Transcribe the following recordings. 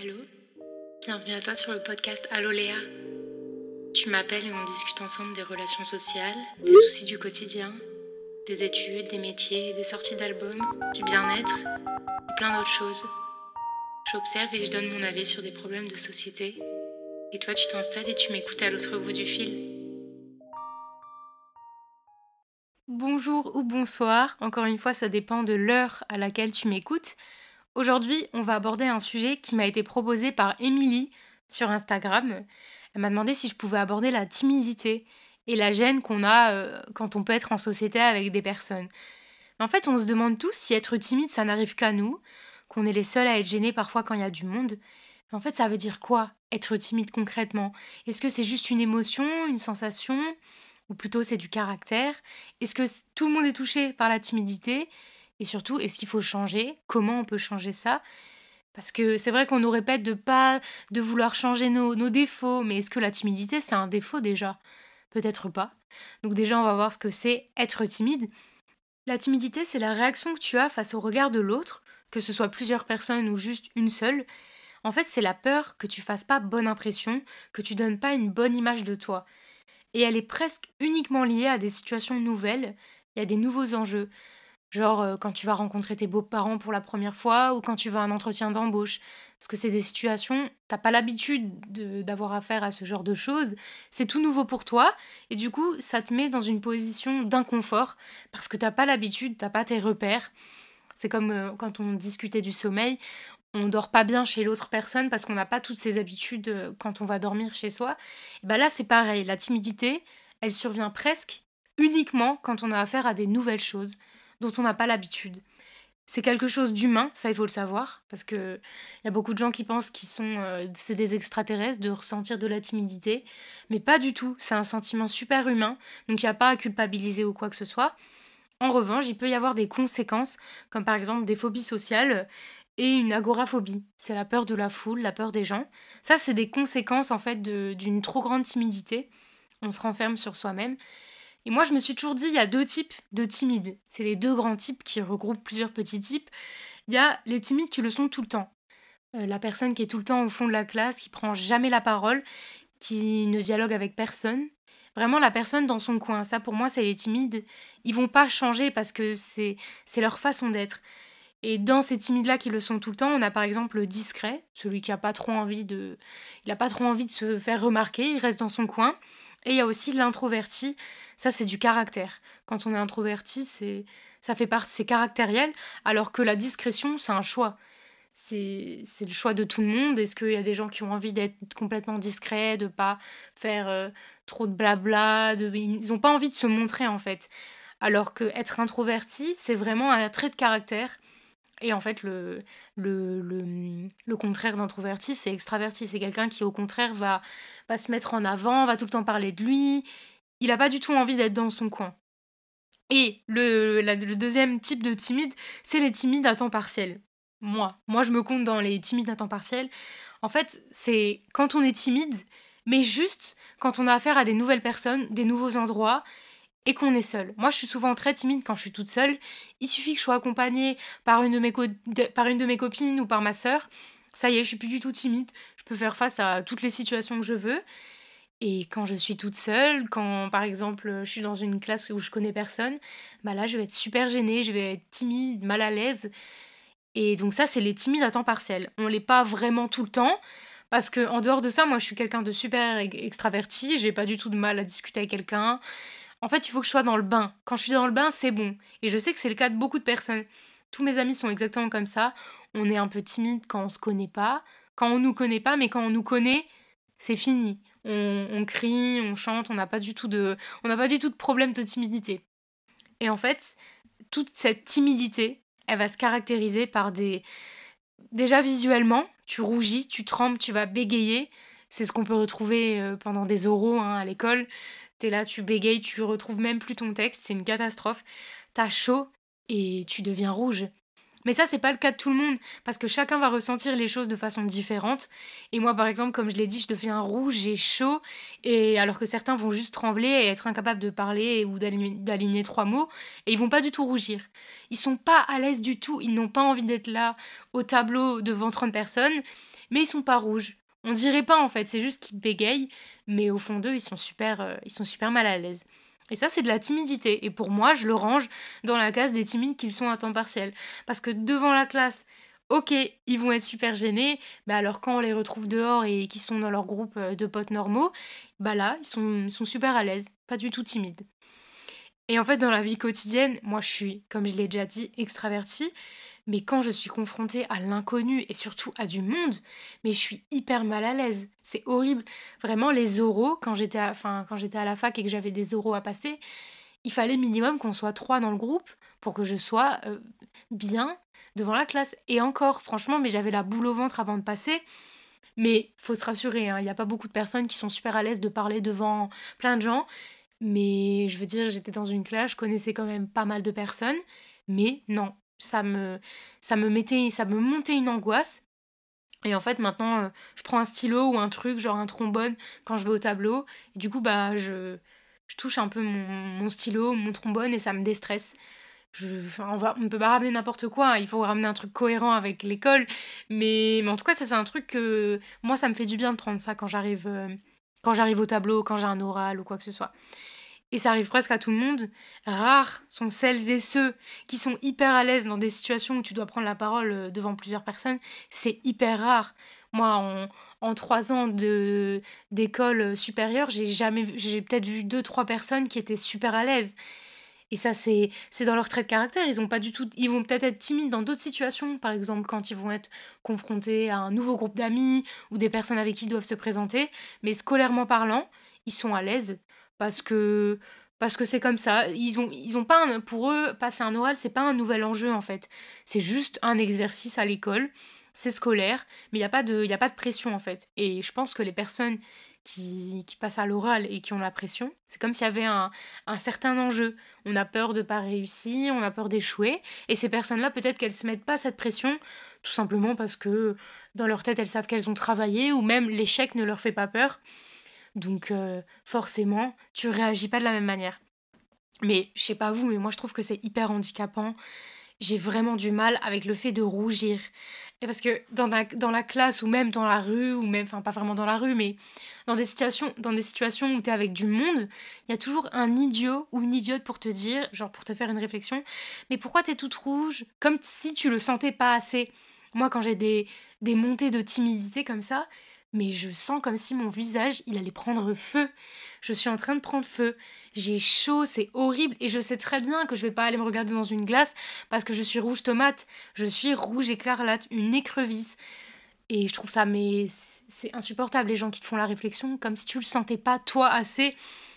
Allô? Bienvenue à toi sur le podcast Allô Léa. Tu m'appelles et on discute ensemble des relations sociales, des soucis du quotidien, des études, des métiers, des sorties d'albums, du bien-être et plein d'autres choses. J'observe et je donne mon avis sur des problèmes de société. Et toi, tu t'installes et tu m'écoutes à l'autre bout du fil. Bonjour ou bonsoir, encore une fois ça dépend de l'heure à laquelle tu m'écoutes. Aujourd'hui on va aborder un sujet qui m'a été proposé par Émilie sur Instagram. Elle m'a demandé si je pouvais aborder la timidité et la gêne qu'on a euh, quand on peut être en société avec des personnes. en fait on se demande tous si être timide ça n'arrive qu'à nous, qu'on est les seuls à être gênés parfois quand il y a du monde. En fait ça veut dire quoi être timide concrètement? Est-ce que c'est juste une émotion, une sensation? Ou plutôt c'est du caractère? Est-ce que tout le monde est touché par la timidité? Et surtout, est-ce qu'il faut changer? Comment on peut changer ça? Parce que c'est vrai qu'on nous répète de pas de vouloir changer nos, défauts, mais est-ce que la timidité c'est un défaut déjà? Peut-être pas. Donc déjà, on va voir ce que c'est être timide. La timidité, c'est la réaction que tu as face au regard de l'autre, que ce soit plusieurs personnes ou juste une seule. En fait, c'est la peur que tu fasses pas bonne impression, que tu donnes pas une bonne image de toi et elle est presque uniquement liée à des situations nouvelles et à des nouveaux enjeux. Genre euh, quand tu vas rencontrer tes beaux-parents pour la première fois ou quand tu vas à un entretien d'embauche. Parce que c'est des situations, t'as pas l'habitude d'avoir affaire à ce genre de choses, c'est tout nouveau pour toi et du coup ça te met dans une position d'inconfort parce que t'as pas l'habitude, t'as pas tes repères. C'est comme euh, quand on discutait du sommeil, on dort pas bien chez l'autre personne parce qu'on n'a pas toutes ces habitudes euh, quand on va dormir chez soi. Et ben là, c'est pareil. La timidité, elle survient presque uniquement quand on a affaire à des nouvelles choses dont on n'a pas l'habitude. C'est quelque chose d'humain, ça il faut le savoir, parce que il y a beaucoup de gens qui pensent qu'ils sont euh, c'est des extraterrestres de ressentir de la timidité, mais pas du tout. C'est un sentiment super humain, donc il n'y a pas à culpabiliser ou quoi que ce soit. En revanche, il peut y avoir des conséquences, comme par exemple des phobies sociales et une agoraphobie. C'est la peur de la foule, la peur des gens. Ça, c'est des conséquences en fait d'une trop grande timidité. On se renferme sur soi-même. Et moi, je me suis toujours dit, il y a deux types de timides. C'est les deux grands types qui regroupent plusieurs petits types. Il y a les timides qui le sont tout le temps. Euh, la personne qui est tout le temps au fond de la classe, qui prend jamais la parole, qui ne dialogue avec personne. Vraiment la personne dans son coin. Ça, pour moi, c'est les timides. Ils vont pas changer parce que c'est leur façon d'être. Et dans ces timides-là qui le sont tout le temps, on a par exemple le discret, celui qui a pas trop envie de, pas trop envie de se faire remarquer, il reste dans son coin. Et il y a aussi l'introverti, ça c'est du caractère. Quand on est introverti, c'est, ça fait partie, c'est caractériel, alors que la discrétion, c'est un choix. C'est le choix de tout le monde. Est-ce qu'il y a des gens qui ont envie d'être complètement discrets, de pas faire euh, trop de blabla, de, ils n'ont pas envie de se montrer en fait. Alors que être introverti, c'est vraiment un trait de caractère et en fait, le, le, le, le contraire d'introverti, c'est extraverti. C'est quelqu'un qui, au contraire, va, va se mettre en avant, va tout le temps parler de lui. Il n'a pas du tout envie d'être dans son coin. Et le, le deuxième type de timide, c'est les timides à temps partiel. Moi, moi, je me compte dans les timides à temps partiel. En fait, c'est quand on est timide, mais juste quand on a affaire à des nouvelles personnes, des nouveaux endroits, et qu'on est seul. Moi, je suis souvent très timide quand je suis toute seule. Il suffit que je sois accompagnée par une de mes, copines ou par ma sœur. Ça y est, je suis plus du tout timide. Je peux faire face à toutes les situations que je veux. Et quand je suis toute seule, quand par exemple je suis dans une classe où je connais personne, bah là je vais être super gênée, je vais être timide, mal à l'aise. Et donc ça c'est les timides à temps partiel. On l'est pas vraiment tout le temps parce que en dehors de ça, moi je suis quelqu'un de super extraverti, j'ai pas du tout de mal à discuter avec quelqu'un. En fait, il faut que je sois dans le bain. Quand je suis dans le bain, c'est bon. Et je sais que c'est le cas de beaucoup de personnes. Tous mes amis sont exactement comme ça. On est un peu timide quand on se connaît pas, quand on nous connaît pas, mais quand on nous connaît, c'est fini. On, crie, on chante, on n'a pas du tout de, on n'a pas du tout de problème de timidité. Et en fait, toute cette timidité, elle va se caractériser par des, déjà visuellement, tu rougis, tu trembles, tu vas bégayer. C'est ce qu'on peut retrouver euh, pendant des oraux hein, à l'école. T'es là, tu bégayes, tu retrouves même plus ton texte, c'est une catastrophe. T'as chaud et tu deviens rouge. Mais ça, c'est pas le cas de tout le monde, parce que chacun va ressentir les choses de façon différente. Et moi, par exemple, comme je l'ai dit, je deviens rouge, j'ai chaud, et alors que certains vont juste trembler et être incapables de parler ou d'aligner trois mots, et ils vont pas du tout rougir. Ils sont pas à l'aise du tout, ils n'ont pas envie d'être là au tableau devant 30 personnes, mais ils sont pas rouges. On dirait pas en fait, c'est juste qu'ils bégayent, mais au fond d'eux, ils sont super, euh, ils sont super mal à l'aise. Et ça, c'est de la timidité. Et pour moi, je le range dans la case des timides qu'ils sont à temps partiel. Parce que devant la classe, ok, ils vont être super gênés, mais alors quand on les retrouve dehors et qu'ils sont dans leur groupe euh, de potes normaux, bah là, ils sont, ils sont super à l'aise, pas du tout timides. Et en fait, dans la vie quotidienne, moi, je suis, comme je l'ai déjà dit, extravertie. Mais quand je suis confrontée à l'inconnu et surtout à du monde, mais je suis hyper mal à l'aise. C'est horrible. Vraiment, les oraux, quand j'étais à, à la fac et que j'avais des oraux à passer, il fallait minimum qu'on soit trois dans le groupe pour que je sois euh, bien devant la classe. Et encore, franchement, mais j'avais la boule au ventre avant de passer. Mais faut se rassurer, hein, il n'y a pas beaucoup de personnes qui sont super à l'aise de parler devant plein de gens. Mais je veux dire, j'étais dans une classe, je connaissais quand même pas mal de personnes. Mais non, ça me, ça me mettait, ça me montait une angoisse. Et en fait, maintenant, euh, je prends un stylo ou un truc, genre un trombone, quand je vais au tableau. Et du coup, bah, je, je touche un peu mon, mon stylo, mon trombone, et ça me déstresse. Je, on, va, on peut pas ramener n'importe quoi, hein. il faut ramener un truc cohérent avec l'école. Mais, mais en tout cas, ça, c'est un truc que moi, ça me fait du bien de prendre ça quand j'arrive, euh, quand j'arrive au tableau, quand j'ai un oral ou quoi que ce soit et ça arrive presque à tout le monde, rares sont celles et ceux qui sont hyper à l'aise dans des situations où tu dois prendre la parole euh, devant plusieurs personnes. C'est hyper rare. Moi, en, trois ans d'école supérieure, j'ai jamais, j'ai peut-être vu deux, trois personnes qui étaient super à l'aise. Et ça, c'est, c'est dans leur trait de caractère. Ils ont pas du tout, ils vont peut-être être timides dans d'autres situations, par exemple quand ils vont être confrontés à un nouveau groupe d'amis ou des personnes avec qui ils doivent se présenter. Mais scolairement parlant, ils sont à l'aise parce que parce que c'est comme ça. Ils ont, ils ont pas pour eux, passer un oral, c'est pas un nouvel enjeu en fait. C'est juste un exercice à l'école, c'est scolaire, mais il n'y a, pas de, a pas de pression en fait. Et je pense que les personnes qui, qui passent à l'oral et qui ont la pression, c'est comme s'il y avait un, un, certain enjeu. On a peur de pas réussir, on a peur d'échouer. Et ces personnes-là, peut-être qu'elles se mettent pas cette pression, tout simplement parce que dans leur tête, elles savent qu'elles ont travaillé, ou même l'échec ne leur fait pas peur. Donc forcément, tu réagis pas de la même manière. Mais je sais pas vous, mais moi je trouve que c'est hyper handicapant. J'ai vraiment du mal avec le fait de rougir. Et parce que dans la, dans la classe ou même dans la rue, ou même, enfin pas vraiment dans la rue, mais dans des situations, dans des situations où tu es avec du monde, il y a toujours un idiot ou une idiote pour te dire, genre pour te faire une réflexion, mais pourquoi t'es toute rouge? Comme si tu le sentais pas assez. Moi, quand j'ai des, des montées de timidité comme ça, mais je sens comme si mon visage, il allait prendre feu. Je suis en train de prendre feu. J'ai chaud, c'est horrible et je sais très bien que je vais pas aller me regarder dans une glace parce que je suis rouge tomate, je suis rouge écarlate, une écrevisse. Et je trouve ça mais c'est insupportable les gens qui te font la réflexion comme si tu le sentais pas toi assez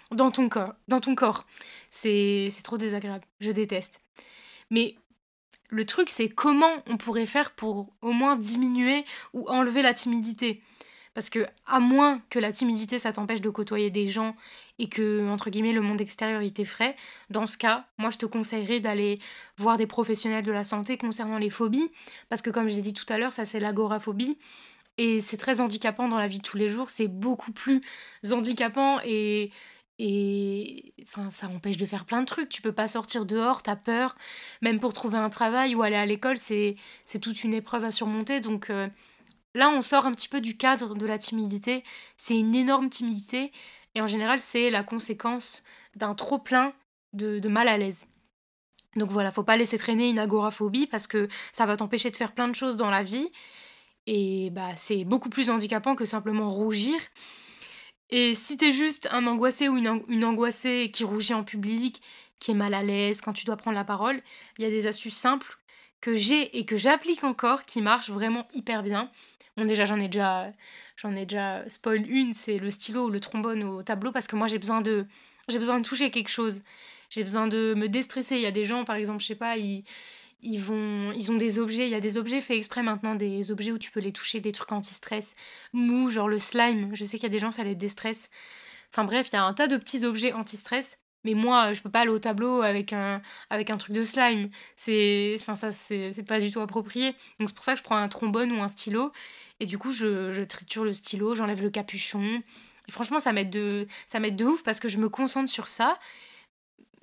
dans ton corps, dans ton corps. C'est trop désagréable, je déteste. Mais le truc c'est comment on pourrait faire pour au moins diminuer ou enlever la timidité? Parce que, à moins que la timidité, ça t'empêche de côtoyer des gens et que, entre guillemets, le monde extérieur, il t'effraie, dans ce cas, moi, je te conseillerais d'aller voir des professionnels de la santé concernant les phobies. Parce que, comme j'ai dit tout à l'heure, ça, c'est l'agoraphobie. Et c'est très handicapant dans la vie de tous les jours. C'est beaucoup plus handicapant et. Et enfin, ça empêche de faire plein de trucs. Tu peux pas sortir dehors, t'as peur. Même pour trouver un travail ou aller à l'école, c'est toute une épreuve à surmonter. Donc, euh, Là, on sort un petit peu du cadre de la timidité. C'est une énorme timidité. Et en général, c'est la conséquence d'un trop plein de, mal à l'aise. Donc voilà, faut pas laisser traîner une agoraphobie parce que ça va t'empêcher de faire plein de choses dans la vie. Et bah c'est beaucoup plus handicapant que simplement rougir. Et si t'es juste un angoissé ou une, une angoissée qui rougit en public, qui est mal à l'aise quand tu dois prendre la parole, il y a des astuces simples que j'ai et que j'applique encore qui marchent vraiment hyper bien. Bon, déjà, j'en ai déjà, j'en ai déjà spoil une, c'est le stylo ou le trombone au tableau parce que moi, j'ai besoin de, j'ai besoin de toucher quelque chose. J'ai besoin de me déstresser. Il y a des gens, par exemple, je sais pas, ils, ils vont, ils ont des objets. Il y a des objets faits exprès maintenant, des objets où tu peux les toucher, des trucs anti-stress, mou, genre le slime. Je sais qu'il y a des gens, ça les déstresse. Enfin bref, il y a un tas de petits objets anti-stress Mais moi, je peux pas aller au tableau avec un, avec un truc de slime. C'est, enfin, ça, c'est pas du tout approprié. Donc, c'est pour ça que je prends un trombone ou un stylo. Et du coup, je, triture le stylo, j'enlève le capuchon. Et franchement, ça m'aide de, ça m'aide de ouf parce que je me concentre sur ça.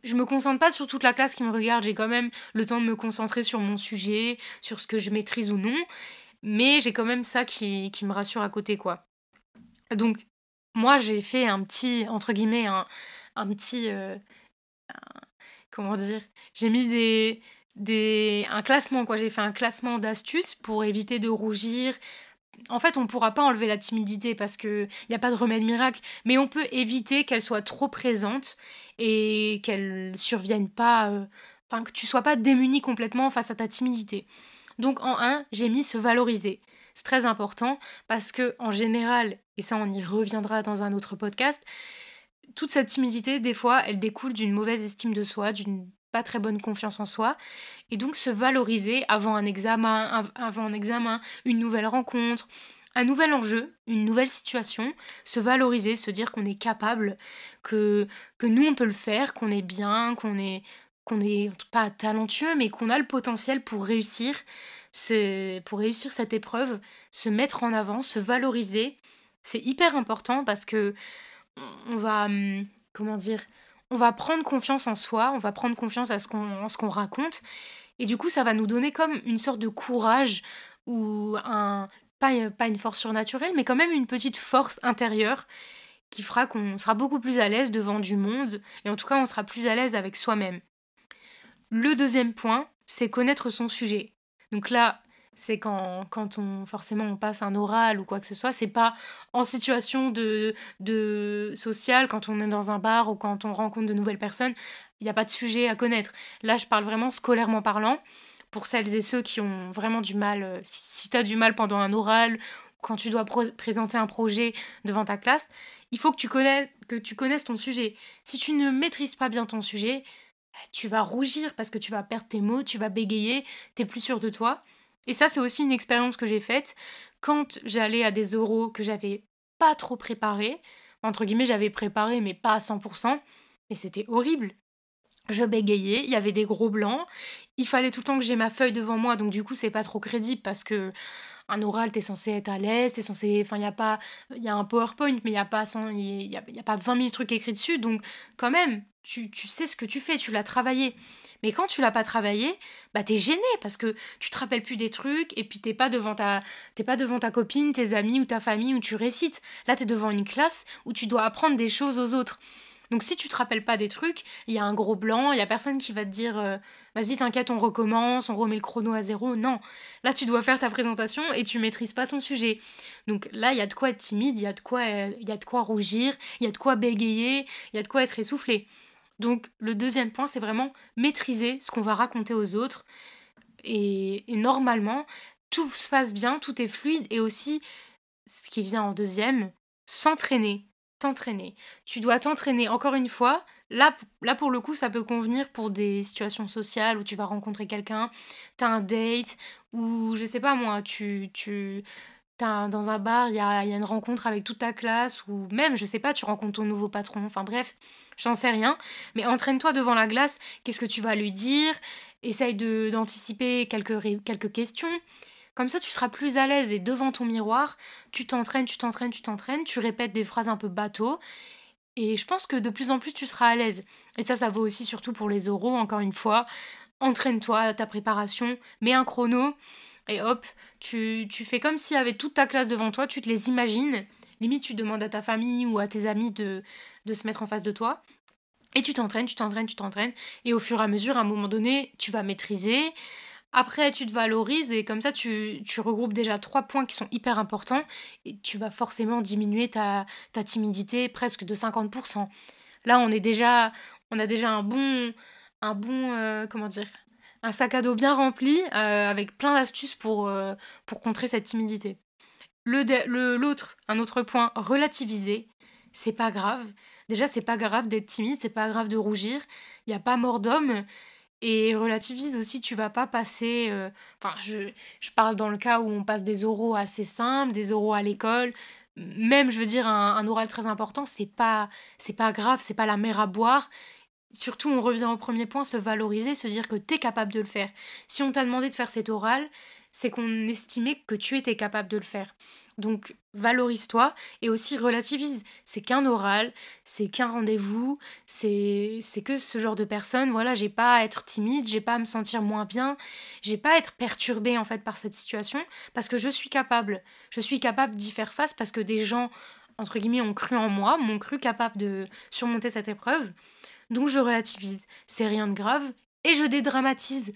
Je me concentre pas sur toute la classe qui me regarde. J'ai quand même le temps de me concentrer sur mon sujet, sur ce que je maîtrise ou non. Mais j'ai quand même ça qui, qui me rassure à côté, quoi. Donc, moi, j'ai fait un petit, entre guillemets, un, petit. Euh, comment dire J'ai mis des, des, un classement, quoi. J'ai fait un classement d'astuces pour éviter de rougir. En fait, on ne pourra pas enlever la timidité parce qu'il n'y a pas de remède miracle, mais on peut éviter qu'elle soit trop présente et qu'elle survienne pas. Euh, enfin, que tu sois pas démuni complètement face à ta timidité. Donc, en un, j'ai mis se valoriser. C'est très important parce que, en général, et ça, on y reviendra dans un autre podcast, toute cette timidité, des fois, elle découle d'une mauvaise estime de soi, d'une pas très bonne confiance en soi. Et donc se valoriser avant un examen, avant un examen, une nouvelle rencontre, un nouvel enjeu, une nouvelle situation, se valoriser, se dire qu'on est capable, que, que nous on peut le faire, qu'on est bien, qu'on est qu'on est pas talentueux, mais qu'on a le potentiel pour réussir, pour réussir cette épreuve, se mettre en avant, se valoriser. C'est hyper important parce que on va, hum, comment dire, on va prendre confiance en soi, on va prendre confiance à ce qu'on, en ce qu'on raconte, et du coup, ça va nous donner comme une sorte de courage ou un, pas, pas une force surnaturelle, mais quand même une petite force intérieure qui fera qu'on sera beaucoup plus à l'aise devant du monde, et en tout cas, on sera plus à l'aise avec soi-même. Le deuxième point, c'est connaître son sujet. Donc là, c'est quand, quand on forcément on passe un oral ou quoi que ce soit, c'est pas en situation de, de sociale, quand on est dans un bar ou quand on rencontre de nouvelles personnes, il n'y a pas de sujet à connaître. Là, je parle vraiment scolairement parlant, pour celles et ceux qui ont vraiment du mal, euh, si, tu as du mal pendant un oral, quand tu dois présenter un projet devant ta classe, il faut que tu, connaisses, que tu connaisses ton sujet. Si tu ne maîtrises pas bien ton sujet, tu vas rougir parce que tu vas perdre tes mots, tu vas bégayer, tu es plus sûr de toi. Et ça, c'est aussi une expérience que j'ai faite quand j'allais à des oraux que j'avais pas trop préparés. Entre guillemets, j'avais préparé, mais pas à 100%. Et c'était horrible. Je bégayais, il y avait des gros blancs. Il fallait tout le temps que j'ai ma feuille devant moi, donc du coup, c'est pas trop crédible parce que un oral, t'es censé être à l'aise, t'es censé. Enfin, il y a pas. Il y a un PowerPoint, mais il n'y a, pas y a, y a pas 20 000 trucs écrits dessus, donc quand même, tu, tu sais ce que tu fais, tu l'as travaillé. Mais quand tu l'as pas travaillé, bah t'es gêné parce que tu te rappelles plus des trucs et puis t'es pas devant ta t'es pas devant ta copine, tes amis ou ta famille où tu récites. Là t'es devant une classe où tu dois apprendre des choses aux autres. Donc si tu te rappelles pas des trucs, il y a un gros blanc, il y a personne qui va te dire euh, vas-y t'inquiète on recommence, on remet le chrono à zéro. Non, là tu dois faire ta présentation et tu maîtrises pas ton sujet. Donc là il y a de quoi être timide, il y a de quoi il y a de quoi rougir, il y a de quoi bégayer, il y a de quoi être essoufflé. Donc le deuxième point, c'est vraiment maîtriser ce qu'on va raconter aux autres. Et, normalement, tout se passe bien, tout est fluide. Et aussi, ce qui vient en deuxième, s'entraîner. T'entraîner. Tu dois t'entraîner. Encore une fois, là, là pour le coup, ça peut convenir pour des situations sociales où tu vas rencontrer quelqu'un, t'as un date, ou je sais pas moi, tu, tu dans un bar, il y a, y a, une rencontre avec toute ta classe, ou même, je sais pas, tu rencontres ton nouveau patron, enfin bref, j'en sais rien. Mais entraîne-toi devant la glace, qu'est-ce que tu vas lui dire? Essaye d'anticiper quelques, quelques questions. Comme ça, tu seras plus à l'aise et devant ton miroir, tu t'entraînes, tu t'entraînes, tu t'entraînes, tu répètes des phrases un peu bateau. Et je pense que de plus en plus, tu seras à l'aise. Et ça, ça vaut aussi surtout pour les oraux, encore une fois. Entraîne-toi ta préparation, mets un chrono et hop, tu, tu fais comme s'il y avait toute ta classe devant toi, tu te les imagines. Limite, tu demandes à ta famille ou à tes amis de, de se mettre en face de toi. Et tu t'entraînes, tu t'entraînes, tu t'entraînes. Et au fur et à mesure, à un moment donné, tu vas maîtriser. Après, tu te valorises et comme ça, tu, tu regroupes déjà trois points qui sont hyper importants. Et tu vas forcément diminuer ta, ta timidité presque de 50%. Là, on est déjà, on a déjà un bon, un bon, euh, comment dire, un sac à dos bien rempli euh, avec plein d'astuces pour, euh, pour contrer cette timidité. L'autre, le, un autre point, relativiser. C'est pas grave. Déjà, c'est pas grave d'être timide, c'est pas grave de rougir. Il n'y a pas mort d'homme. Et relativise aussi, tu vas pas passer. Euh, enfin, je, je, parle dans le cas où on passe des oraux assez simples, des oraux à l'école. Même, je veux dire, un, un oral très important, c'est pas, c'est pas grave, c'est pas la mer à boire. surtout, on revient au premier point, se valoriser, se dire que tu es capable de le faire. Si on t'a demandé de faire cet oral, c'est qu'on estimait que tu étais capable de le faire. Donc valorise-toi et aussi relativise. C'est qu'un oral, c'est qu'un rendez-vous, c'est que ce genre de personne. Voilà, j'ai pas à être timide, j'ai pas à me sentir moins bien, j'ai pas à être perturbée en fait par cette situation parce que je suis capable. Je suis capable d'y faire face parce que des gens entre guillemets ont cru en moi, m'ont cru capable de surmonter cette épreuve. Donc je relativise. C'est rien de grave et je dédramatise.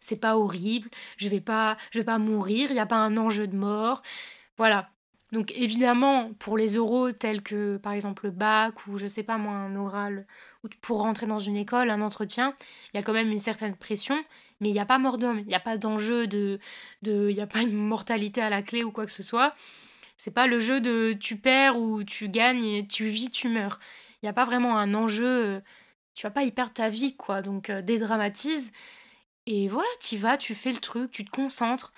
C'est pas horrible, je vais pas je vais pas mourir, il n'y a pas un enjeu de mort. Voilà. Donc évidemment, pour les oraux tels que par exemple le bac ou je sais pas moi un oral ou pour rentrer dans une école, un entretien, il y a quand même une certaine pression, mais il n'y a pas mort d'homme, il n'y a pas d'enjeu de de il n'y a pas une mortalité à la clé ou quoi que ce soit. C'est pas le jeu de tu perds ou tu gagnes, tu vis, tu meurs. Il n'y a pas vraiment un enjeu, tu vas pas y perdre ta vie quoi. Donc euh, dédramatise et voilà, tu vas, tu fais le truc, tu te concentres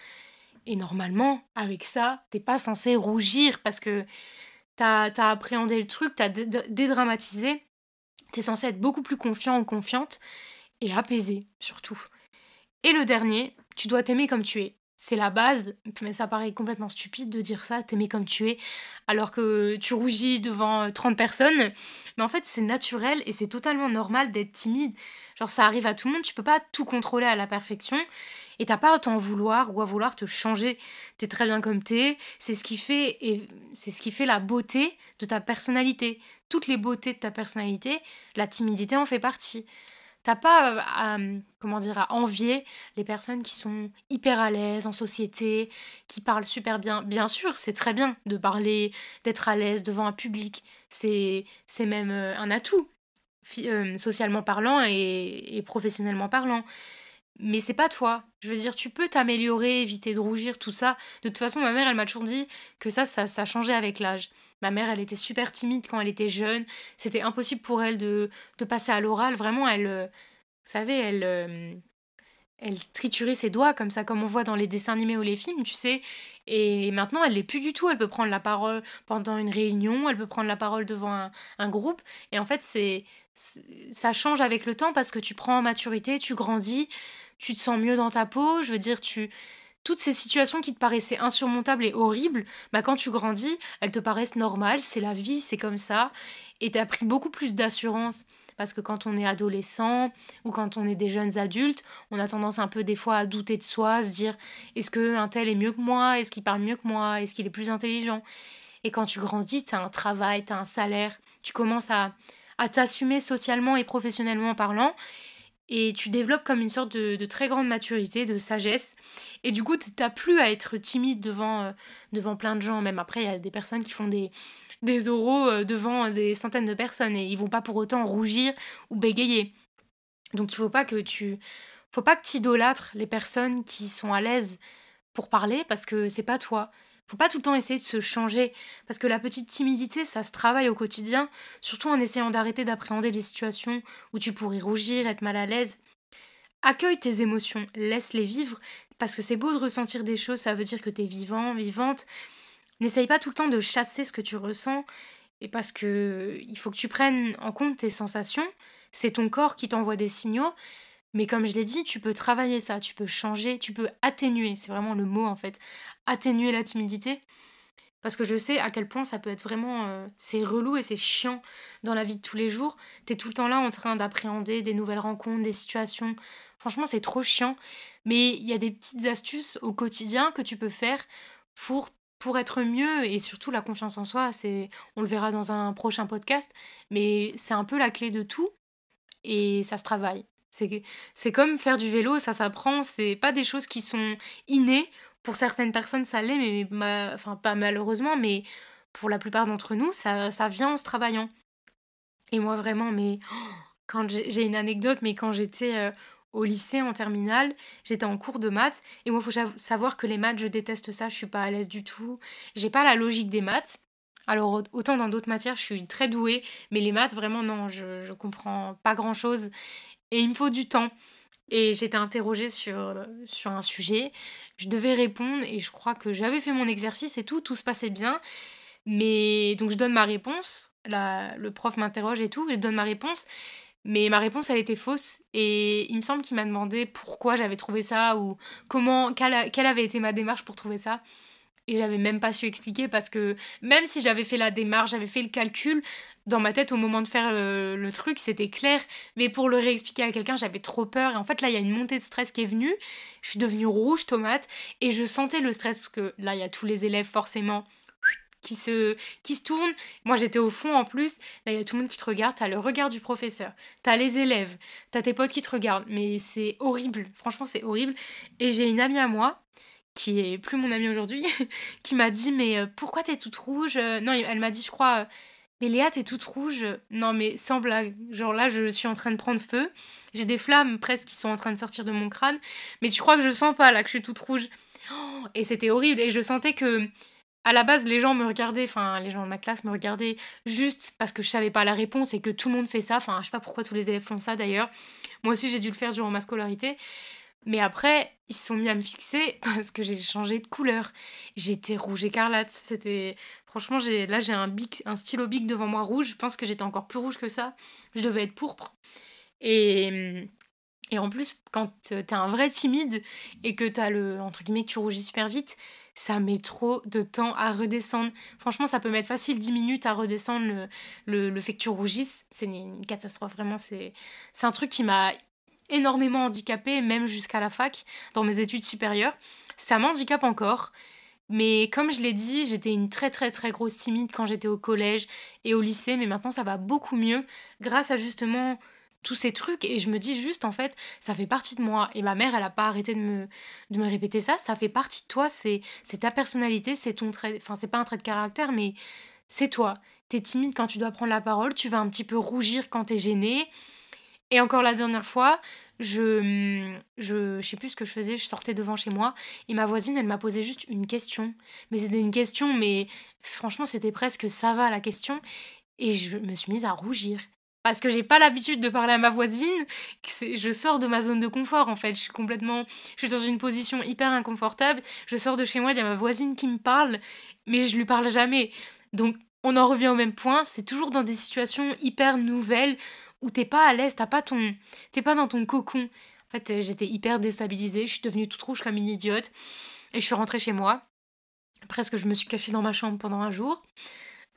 et normalement, avec ça, t'es pas censé rougir parce que t'as as appréhendé le truc, t'as dédramatisé. T'es censé être beaucoup plus confiant ou confiante et apaisé, surtout. Et le dernier, tu dois t'aimer comme tu es. C'est la base, mais ça paraît complètement stupide de dire ça, t'aimer comme tu es, alors que tu rougis devant 30 personnes. Mais en fait, c'est naturel et c'est totalement normal d'être timide. Genre, ça arrive à tout le monde, tu peux pas tout contrôler à la perfection. Et t'as pas à t'en vouloir ou à vouloir te changer. T'es très bien comme t'es. C'est ce qui fait et c'est ce qui fait la beauté de ta personnalité. Toutes les beautés de ta personnalité, la timidité en fait partie. T'as pas à, comment dire, à envier les personnes qui sont hyper à l'aise en société, qui parlent super bien. Bien sûr, c'est très bien de parler, d'être à l'aise devant un public. C'est même euh, un atout, euh, socialement parlant et professionnellement parlant mais c'est pas toi. Je veux dire, tu peux t'améliorer, éviter de rougir, tout ça. De toute façon, ma mère, elle m'a toujours dit que ça, ça, ça changeait avec l'âge. Ma mère, elle était super timide quand elle était jeune. C'était impossible pour elle de, de passer à l'oral. Vraiment, elle, euh, vous savez, elle, euh, elle triturait ses doigts comme ça, comme on voit dans les dessins animés ou les films, tu sais. Et maintenant, elle l'est plus du tout. Elle peut prendre la parole pendant une réunion, elle peut prendre la parole devant un, groupe. Et en fait, c'est ça change avec le temps parce que tu prends en maturité, tu grandis, tu te sens mieux dans ta peau. Je veux dire, tu toutes ces situations qui te paraissaient insurmontables et horribles, bah quand tu grandis, elles te paraissent normales, c'est la vie, c'est comme ça, et tu as pris beaucoup plus d'assurance. Parce que quand on est adolescent ou quand on est des jeunes adultes, on a tendance un peu des fois à douter de soi, à se dire est-ce qu'un tel est mieux que moi? Est-ce qu'il parle mieux que moi? Est-ce qu'il est plus intelligent? Et quand tu grandis, tu as un travail, tu as un salaire, tu commences à, à t'assumer socialement et professionnellement parlant et tu développes comme une sorte de, très grande maturité, de sagesse. Et du coup, tu n'as plus à être timide devant, euh, devant plein de gens. Même après, il y a des personnes qui font des, des oraux euh, devant des centaines de personnes et ils vont pas pour autant rougir ou bégayer. Donc il faut pas que tu faut pas que tu idolâtres les personnes qui sont à l'aise pour parler parce que c'est pas toi. Faut pas tout le temps essayer de se changer parce que la petite timidité, ça se travaille au quotidien, surtout en essayant d'arrêter d'appréhender les situations où tu pourrais rougir, être mal à l'aise. Accueille tes émotions, laisse-les vivre parce que c'est beau de ressentir des choses, ça veut dire que tu es vivant, vivante. N'essaye pas tout le temps de chasser ce que tu ressens et parce que il faut que tu prennes en compte tes sensations, c'est ton corps qui t'envoie des signaux mais comme je l'ai dit, tu peux travailler ça, tu peux changer, tu peux atténuer, c'est vraiment le mot en fait, atténuer la timidité. Parce que je sais à quel point ça peut être vraiment... Euh, c'est relou et c'est chiant dans la vie de tous les jours. T'es tout le temps là en train d'appréhender des nouvelles rencontres, des situations. Franchement, c'est trop chiant. Mais il y a des petites astuces au quotidien que tu peux faire pour, pour être mieux. Et surtout, la confiance en soi, c'est on le verra dans un prochain podcast. Mais c'est un peu la clé de tout. Et ça se travaille. C'est comme faire du vélo, ça s'apprend, c'est pas des choses qui sont innées. Pour certaines personnes, ça l'est, mais enfin, pas malheureusement, mais pour la plupart d'entre nous, ça, ça vient en se travaillant. Et moi, vraiment, mais quand j'ai une anecdote, mais quand j'étais euh, au lycée en terminale, j'étais en cours de maths, et moi, il faut savoir que les maths, je déteste ça, je suis pas à l'aise du tout. J'ai pas la logique des maths. Alors, autant dans d'autres matières, je suis très douée, mais les maths, vraiment, non, je, je comprends pas grand chose. Et il me faut du temps. Et j'étais interrogée sur, sur un sujet. Je devais répondre et je crois que j'avais fait mon exercice et tout, tout se passait bien. Mais donc je donne ma réponse. La, le prof m'interroge et tout, et je donne ma réponse. Mais ma réponse, elle était fausse. Et il me semble qu'il m'a demandé pourquoi j'avais trouvé ça ou comment, quelle, quelle avait été ma démarche pour trouver ça. Et j'avais même pas su expliquer parce que même si j'avais fait la démarche, j'avais fait le calcul, dans ma tête au moment de faire le, truc, c'était clair. Mais pour le réexpliquer à quelqu'un, j'avais trop peur. Et en fait, là, il y a une montée de stress qui est venue. Je suis devenue rouge tomate et je sentais le stress parce que là, il y a tous les élèves forcément qui se, qui se tournent. Moi, j'étais au fond en plus. Là, il y a tout le monde qui te regarde. T'as le regard du professeur. T'as les élèves. T'as tes potes qui te regardent. Mais c'est horrible. Franchement, c'est horrible. Et j'ai une amie à moi qui est plus mon amie aujourd'hui, qui m'a dit mais euh, pourquoi t'es toute rouge Non, elle m'a dit je crois mais Léa t'es toute rouge. Non mais sans blague, genre là je suis en train de prendre feu, j'ai des flammes presque qui sont en train de sortir de mon crâne, mais tu crois que je sens pas là que je suis toute rouge oh, Et c'était horrible et je sentais que à la base les gens me regardaient, enfin les gens de ma classe me regardaient juste parce que je savais pas la réponse et que tout le monde fait ça. Enfin je sais pas pourquoi tous les élèves font ça d'ailleurs. Moi aussi j'ai dû le faire durant ma scolarité. Mais après, ils se sont mis à me fixer parce que j'ai changé de couleur. J'étais rouge écarlate. C'était. Franchement, j'ai là, j'ai un, un stylo bic devant moi rouge. Je pense que j'étais encore plus rouge que ça. Je devais être pourpre. Et. Et en plus, quand t'es un vrai timide et que t'as le. entre guillemets, que tu rougis super vite, ça met trop de temps à redescendre. Franchement, ça peut mettre facile 10 minutes à redescendre le, le, le fait que tu rougisses. C'est une catastrophe, vraiment. C'est un truc qui m'a énormément handicapée, même jusqu'à la fac, dans mes études supérieures. Ça m'handicape encore. Mais comme je l'ai dit, j'étais une très très très grosse timide quand j'étais au collège et au lycée, mais maintenant ça va beaucoup mieux grâce à justement tous ces trucs et je me dis juste en fait ça fait partie de moi. Et ma mère elle a pas arrêté de me, de me répéter ça. Ça fait partie de toi. C'est ta personnalité. C'est ton trait enfin c'est pas un trait de caractère mais c'est toi. T'es timide quand tu dois prendre la parole. Tu vas un petit peu rougir quand t'es gêné et encore la dernière fois, je, je, je sais plus ce que je faisais, je sortais devant chez moi et ma voisine, elle m'a posé juste une question. Mais c'était une question, mais franchement, c'était presque ça va la question. Et je me suis mise à rougir. Parce que j'ai pas l'habitude de parler à ma voisine, je sors de ma zone de confort en fait. Je suis complètement. Je suis dans une position hyper inconfortable. Je sors de chez moi, il y a ma voisine qui me parle, mais je lui parle jamais. Donc on en revient au même point, c'est toujours dans des situations hyper nouvelles où t'es pas à l'aise, t'as pas ton, t'es pas dans ton cocon. En fait, j'étais hyper déstabilisée, je suis devenue toute rouge comme une idiote et je suis rentrée chez moi. Presque, je me suis cachée dans ma chambre pendant un jour.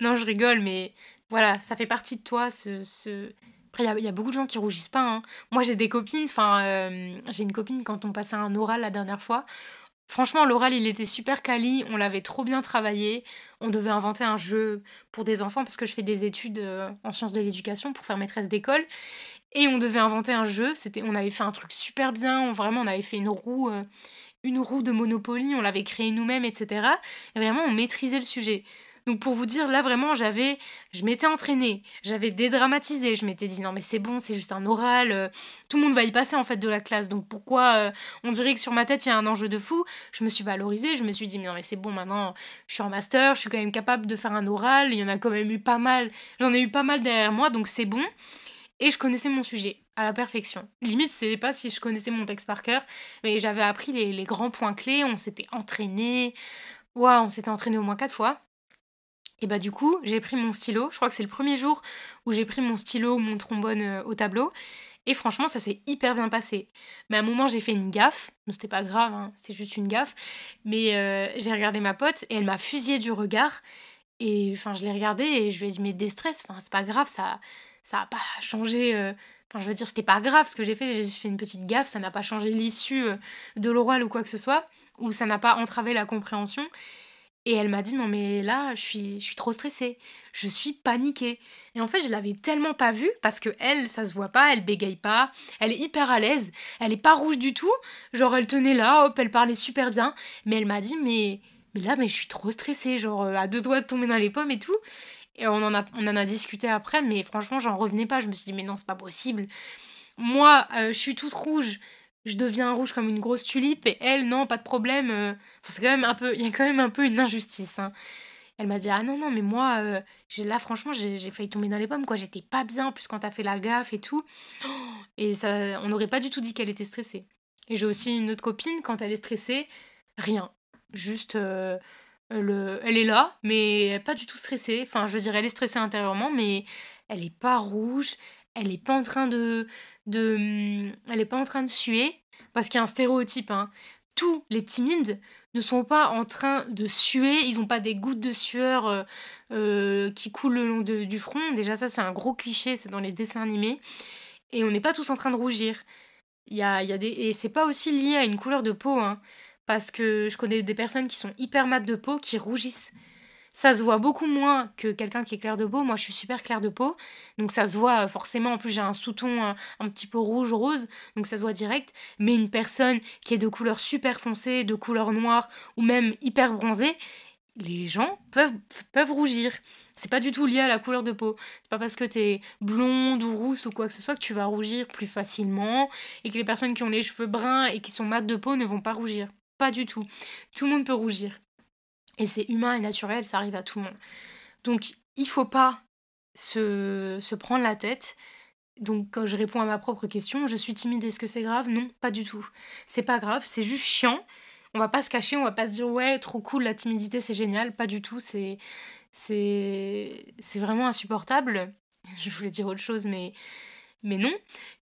Non, je rigole, mais voilà, ça fait partie de toi. Ce. Après, il y, a beaucoup de gens qui rougissent pas. Hein. Moi, j'ai des copines. Enfin, euh, j'ai une copine quand on passait un oral la dernière fois. Franchement, l'oral, il était super quali, on l'avait trop bien travaillé. On devait inventer un jeu pour des enfants parce que je fais des études euh, en sciences de l'éducation pour faire maîtresse d'école. Et on devait inventer un jeu, c'était on avait fait un truc super bien, on, vraiment on avait fait une roue euh, une roue de Monopoly, on l'avait créée nous-mêmes, etc. Et vraiment on maîtrisait le sujet. Donc pour vous dire, là vraiment, j'avais, je m'étais entraînée, j'avais dédramatisé, je m'étais dit non mais c'est bon, c'est juste un oral, euh, tout le monde va y passer en fait de la classe, donc pourquoi euh, on dirait que sur ma tête il y a un enjeu de fou Je me suis valorisée, je me suis dit mais non mais c'est bon maintenant, je suis en master, je suis quand même capable de faire un oral, il y en a quand même eu pas mal, j'en ai eu pas mal derrière moi, donc c'est bon. Et je connaissais mon sujet à la perfection. Limite, c'est pas si je connaissais mon texte par cœur, mais j'avais appris les, grands points clés, on s'était entraîné. Ouais, on s'était entraîné au moins quatre fois. Et bah du coup, j'ai pris mon stylo. Je crois que c'est le premier jour où j'ai pris mon stylo, mon trombone euh, au tableau. Et franchement, ça s'est hyper bien passé. Mais à un moment, j'ai fait une gaffe. C'était pas grave, hein, c'est juste une gaffe. Mais euh, j'ai regardé ma pote et elle m'a fusillé du regard. Et enfin, je l'ai regardée et je lui ai dit, mais déstress, enfin, c'est pas grave, ça ça a pas changé. Euh, enfin, je veux dire, c'était pas grave ce que j'ai fait. J'ai juste fait une petite gaffe. Ça n'a pas changé l'issue de l'oral ou quoi que ce soit. Ou ça n'a pas entravé la compréhension. Et elle m'a dit non mais là je suis je suis trop stressée, je suis paniquée. Et en fait je l'avais tellement pas vue parce que elle ça se voit pas, elle bégaye pas, elle est hyper à l'aise, elle est pas rouge du tout, genre elle tenait là, hop elle parlait super bien, mais elle m'a dit mais mais là mais je suis trop stressée, genre euh, à deux doigts de tomber dans les pommes et tout. Et on en a on en a discuté après, mais franchement j'en revenais pas, je me suis dit mais non c'est pas possible. Moi euh, je suis toute rouge, je deviens rouge comme une grosse tulipe et elle non pas de problème euh, quand même un peu il y a quand même un peu une injustice hein. elle m'a dit ah non non mais moi euh, là franchement j'ai failli tomber dans les pommes quoi. J'étais pas bien plus quand t'as fait la gaffe et tout. Et ça on n'aurait pas du tout dit qu'elle était stressée. Et j'ai aussi une autre copine quand elle est stressée rien. Juste euh, le, elle est là mais pas du tout stressée. Enfin je veux dire elle est stressée intérieurement mais elle est pas rouge elle est pas en train de, de elle est pas en train de suer parce qu'il y a un stéréotype. Hein. Tous les timides ne sont pas en train de suer, ils n'ont pas des gouttes de sueur euh, euh, qui coulent le long du front. Déjà ça c'est un gros cliché, c'est dans les dessins animés. Et on n'est pas tous en train de rougir. Y a, y a des... Et c'est pas aussi lié à une couleur de peau, hein, parce que je connais des personnes qui sont hyper mates de peau qui rougissent. Ça se voit beaucoup moins que quelqu'un qui est clair de peau. Moi, je suis super clair de peau. Donc, ça se voit forcément. En plus, j'ai un sous-ton un, petit peu rouge-rose. Donc, ça se voit direct. Mais une personne qui est de couleur super foncée, de couleur noire ou même hyper bronzée, les gens peuvent, peuvent rougir. C'est pas du tout lié à la couleur de peau. C'est pas parce que t'es blonde ou rousse ou quoi que ce soit que tu vas rougir plus facilement et que les personnes qui ont les cheveux bruns et qui sont mat de peau ne vont pas rougir. Pas du tout. Tout le monde peut rougir. Et c'est humain et naturel, ça arrive à tout le monde. Donc il faut pas se, se prendre la tête. Donc quand je réponds à ma propre question, je suis timide, est-ce que c'est grave? Non, pas du tout. C'est pas grave, c'est juste chiant. On va pas se cacher, on va pas se dire ouais, trop cool, la timidité c'est génial, pas du tout, c'est c'est c'est vraiment insupportable. Je voulais dire autre chose mais mais non.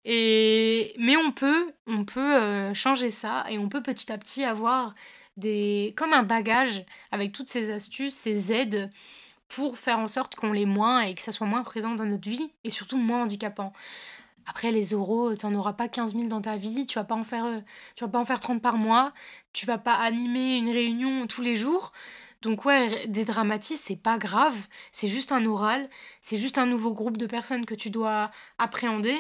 Et mais on peut on peut euh, changer ça et on peut petit à petit avoir comme un bagage avec toutes ces astuces, ces aides pour faire en sorte qu'on l'ait moins et que ça soit moins présent dans notre vie et surtout moins handicapant. Après, les tu n'en auras pas 15 000 dans ta vie, tu vas pas en faire, tu vas pas en faire 30 par mois, tu vas pas animer une réunion tous les jours. Donc ouais, des dramatis, c'est pas grave, c'est juste un oral, c'est juste un nouveau groupe de personnes que tu dois appréhender.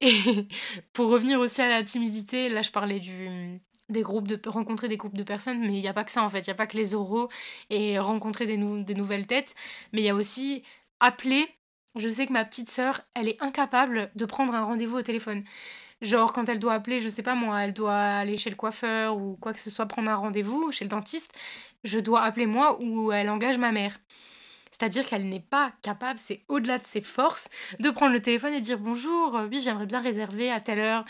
Et pour revenir aussi à la timidité, là je parlais du, des groupes de rencontrer des groupes de personnes mais il n'y a pas que ça en fait. Il n'y a pas que les oraux et rencontrer des, nouvelles têtes mais il y a aussi appeler. Je sais que ma petite sœur elle est incapable de prendre un rendez-vous au téléphone. Genre quand elle doit appeler je sais pas moi elle doit aller chez le coiffeur ou quoi que ce soit prendre un rendez-vous chez le dentiste je dois appeler moi ou elle engage ma mère. C'est-à-dire qu'elle n'est pas capable, c'est au-delà de ses forces, de prendre le téléphone et dire bonjour, oui j'aimerais bien réserver à telle heure,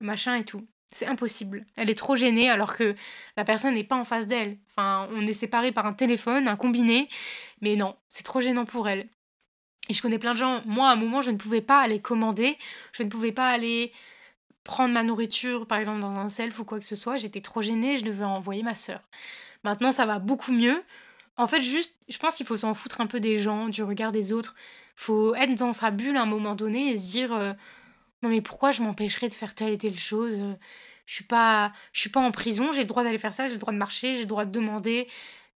machin et tout. C'est impossible. Elle est trop gênée alors que la personne n'est pas en face d'elle. Enfin, on est séparés par un téléphone, un combiné, mais non, c'est trop gênant pour elle. Et je connais plein de gens, moi à un moment je ne pouvais pas aller commander, je ne pouvais pas aller prendre ma nourriture par exemple dans un self ou quoi que ce soit, j'étais trop gênée, je devais envoyer ma sœur. Maintenant ça va beaucoup mieux. En fait juste, je pense qu'il faut s'en foutre un peu des gens, du regard des autres. Faut être dans sa bulle à un moment donné et se dire... Euh, non mais pourquoi je m'empêcherais de faire telle et telle chose euh, Je suis pas, suis pas en prison, j'ai le droit d'aller faire ça, j'ai le droit de marcher, j'ai le droit de demander.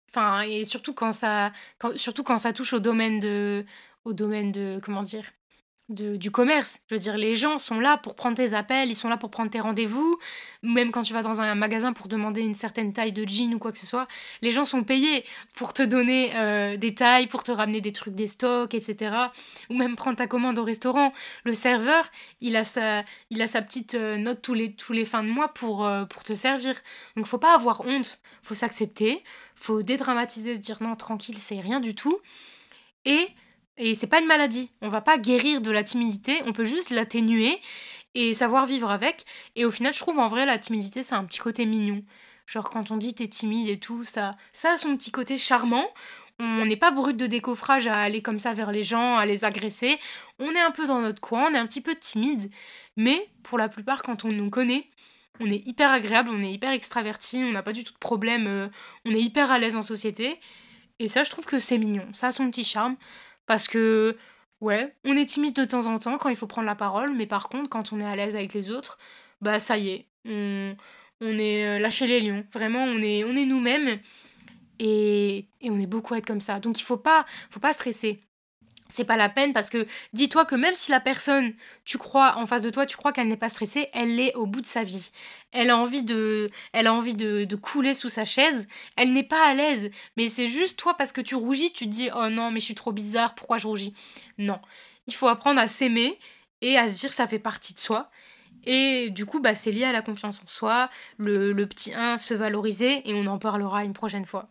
Enfin, et surtout quand ça, surtout quand ça touche au domaine de, au domaine de, comment dire, du commerce. Je veux dire, les gens sont là pour prendre tes appels, ils sont là pour prendre tes rendez-vous. Même quand tu vas dans un magasin pour demander une certaine taille de jean ou quoi que ce soit, les gens sont payés pour te donner euh, des tailles, pour te ramener des trucs des stocks, etc. Ou même prendre ta commande au restaurant. Le serveur, il a sa, il a sa petite euh, note tous les, tous les fins de mois pour, euh, pour te servir. Donc faut pas avoir honte, faut s'accepter, faut dédramatiser, se dire non, tranquille, c'est rien du tout. Et et c'est pas une maladie. On va pas guérir de la timidité, on peut juste l'atténuer et savoir vivre avec. Et au final, je trouve en vrai la timidité, c'est un petit côté mignon. Genre quand on dit t'es timide et tout, ça, ça a son petit côté charmant. On n'est pas brut de décoffrage à aller comme ça vers les gens, à les agresser. On est un peu dans notre coin, on est un petit peu timide. Mais pour la plupart, quand on nous connaît, on est hyper agréable, on est hyper extraverti, on n'a pas du tout de problème, euh, on est hyper à l'aise en société. Et ça, je trouve que c'est mignon. Ça a son petit charme. Parce que, ouais, on est timide de temps en temps quand il faut prendre la parole, mais par contre, quand on est à l'aise avec les autres, bah ça y est, on, est euh, lâché les lions. Vraiment, on est, on est nous-mêmes et, et on est beaucoup à être comme ça. Donc il faut pas, faut pas stresser c'est pas la peine parce que dis-toi que même si la personne, tu crois en face de toi, tu crois qu'elle n'est pas stressée, elle l'est au bout de sa vie. Elle a envie de, elle a envie de, couler sous sa chaise. Elle n'est pas à l'aise, mais c'est juste toi parce que tu rougis, tu te dis oh non mais je suis trop bizarre, pourquoi je rougis? Non, il faut apprendre à s'aimer et à se dire que ça fait partie de soi. Et du coup, bah, c'est lié à la confiance en soi, le, le petit 1 se valoriser, et on en parlera une prochaine fois.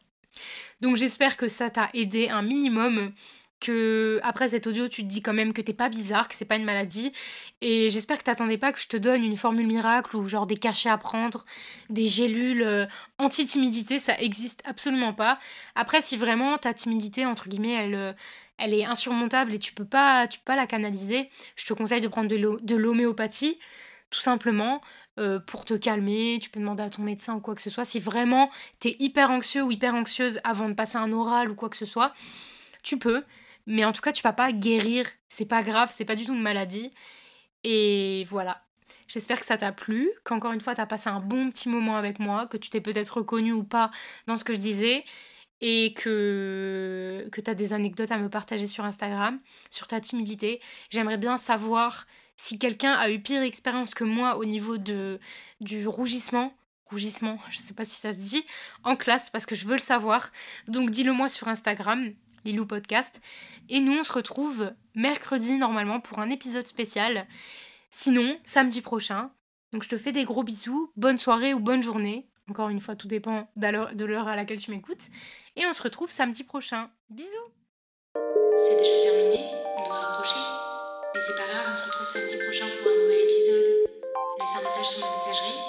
Donc j'espère que ça t'a aidé un minimum que après cet audio, tu te dis quand même que t'es pas bizarre, que c'est pas une maladie. Et j'espère que t'attendais pas que je te donne une formule miracle ou genre des cachets à prendre, des gélules euh, anti-timidité, ça existe absolument pas. Après, si vraiment ta timidité, entre guillemets, elle, euh, elle est insurmontable et tu peux pas, tu peux pas la canaliser, je te conseille de prendre de l'homéopathie, tout simplement. Euh, pour te calmer, tu peux demander à ton médecin ou quoi que ce soit. Si vraiment t'es hyper anxieux ou hyper anxieuse avant de passer un oral ou quoi que ce soit, tu peux. Mais en tout cas, tu vas pas guérir. C'est pas grave, c'est pas du tout une maladie. Et voilà. J'espère que ça t'a plu, qu'encore une fois, t'as passé un bon petit moment avec moi, que tu t'es peut-être reconnu ou pas dans ce que je disais et que, que tu as des anecdotes à me partager sur Instagram, sur ta timidité. J'aimerais bien savoir si quelqu'un a eu pire expérience que moi au niveau de, du rougissement, rougissement, je sais pas si ça se dit, en classe, parce que je veux le savoir. Donc dis-le moi sur Instagram, Lilou Podcast. Et nous, on se retrouve mercredi normalement pour un épisode spécial. Sinon, samedi prochain. Donc je te fais des gros bisous, bonne soirée ou bonne journée. Encore une fois, tout dépend de l'heure à laquelle tu m'écoutes. Et on se retrouve samedi prochain. Bisous C'est déjà terminé, on doit raccrocher. Mais c'est pas grave, on se retrouve samedi prochain pour un nouvel épisode. Laisse un message sur ma messagerie